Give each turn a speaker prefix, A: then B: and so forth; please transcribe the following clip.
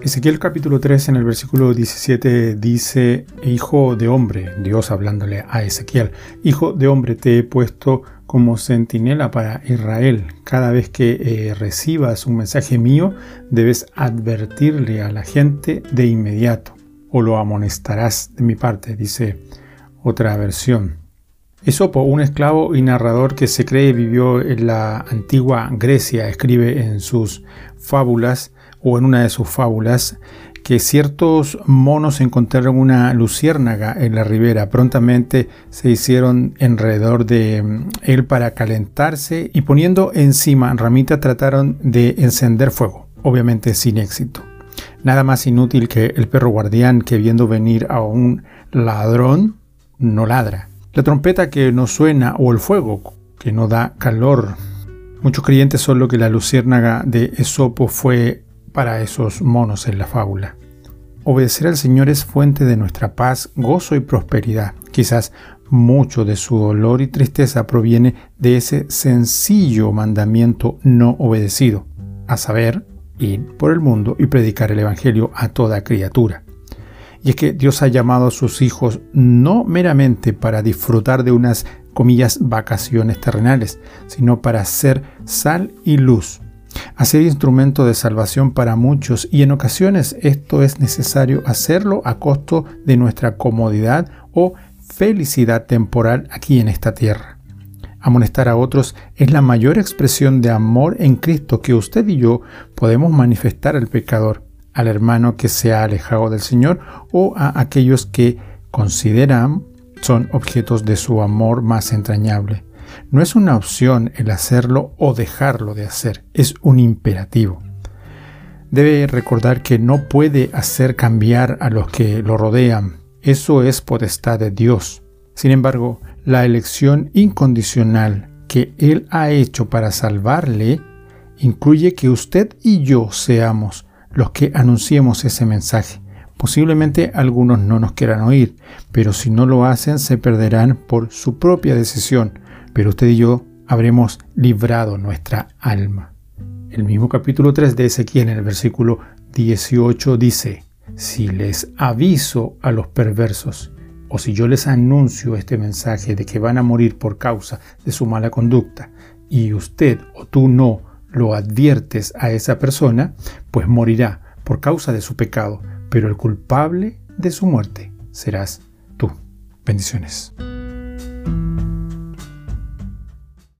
A: Ezequiel capítulo 3 en el versículo 17 dice, Hijo de hombre, Dios hablándole a Ezequiel, Hijo de hombre, te he puesto como centinela para Israel. Cada vez que eh, recibas un mensaje mío, debes advertirle a la gente de inmediato, o lo amonestarás de mi parte, dice otra versión. Esopo, un esclavo y narrador que se cree vivió en la antigua Grecia, escribe en sus fábulas o en una de sus fábulas que ciertos monos encontraron una luciérnaga en la ribera. Prontamente se hicieron alrededor de mm, él para calentarse y poniendo encima ramita trataron de encender fuego, obviamente sin éxito. Nada más inútil que el perro guardián que viendo venir a un ladrón no ladra. La trompeta que no suena o el fuego que no da calor. Muchos creyentes son lo que la luciérnaga de Esopo fue para esos monos en la fábula. Obedecer al Señor es fuente de nuestra paz, gozo y prosperidad. Quizás mucho de su dolor y tristeza proviene de ese sencillo mandamiento no obedecido, a saber, ir por el mundo y predicar el Evangelio a toda criatura. Y es que Dios ha llamado a sus hijos no meramente para disfrutar de unas comillas vacaciones terrenales, sino para ser sal y luz hacer instrumento de salvación para muchos y en ocasiones esto es necesario hacerlo a costo de nuestra comodidad o felicidad temporal aquí en esta tierra. Amonestar a otros es la mayor expresión de amor en Cristo que usted y yo podemos manifestar al pecador, al hermano que se ha alejado del Señor o a aquellos que consideran son objetos de su amor más entrañable. No es una opción el hacerlo o dejarlo de hacer, es un imperativo. Debe recordar que no puede hacer cambiar a los que lo rodean, eso es potestad de Dios. Sin embargo, la elección incondicional que Él ha hecho para salvarle incluye que usted y yo seamos los que anunciemos ese mensaje. Posiblemente algunos no nos quieran oír, pero si no lo hacen se perderán por su propia decisión, pero usted y yo habremos librado nuestra alma. El mismo capítulo 3 de Ezequiel en el versículo 18 dice, si les aviso a los perversos, o si yo les anuncio este mensaje de que van a morir por causa de su mala conducta, y usted o tú no lo adviertes a esa persona, pues morirá por causa de su pecado, pero el culpable de su muerte serás tú. Bendiciones.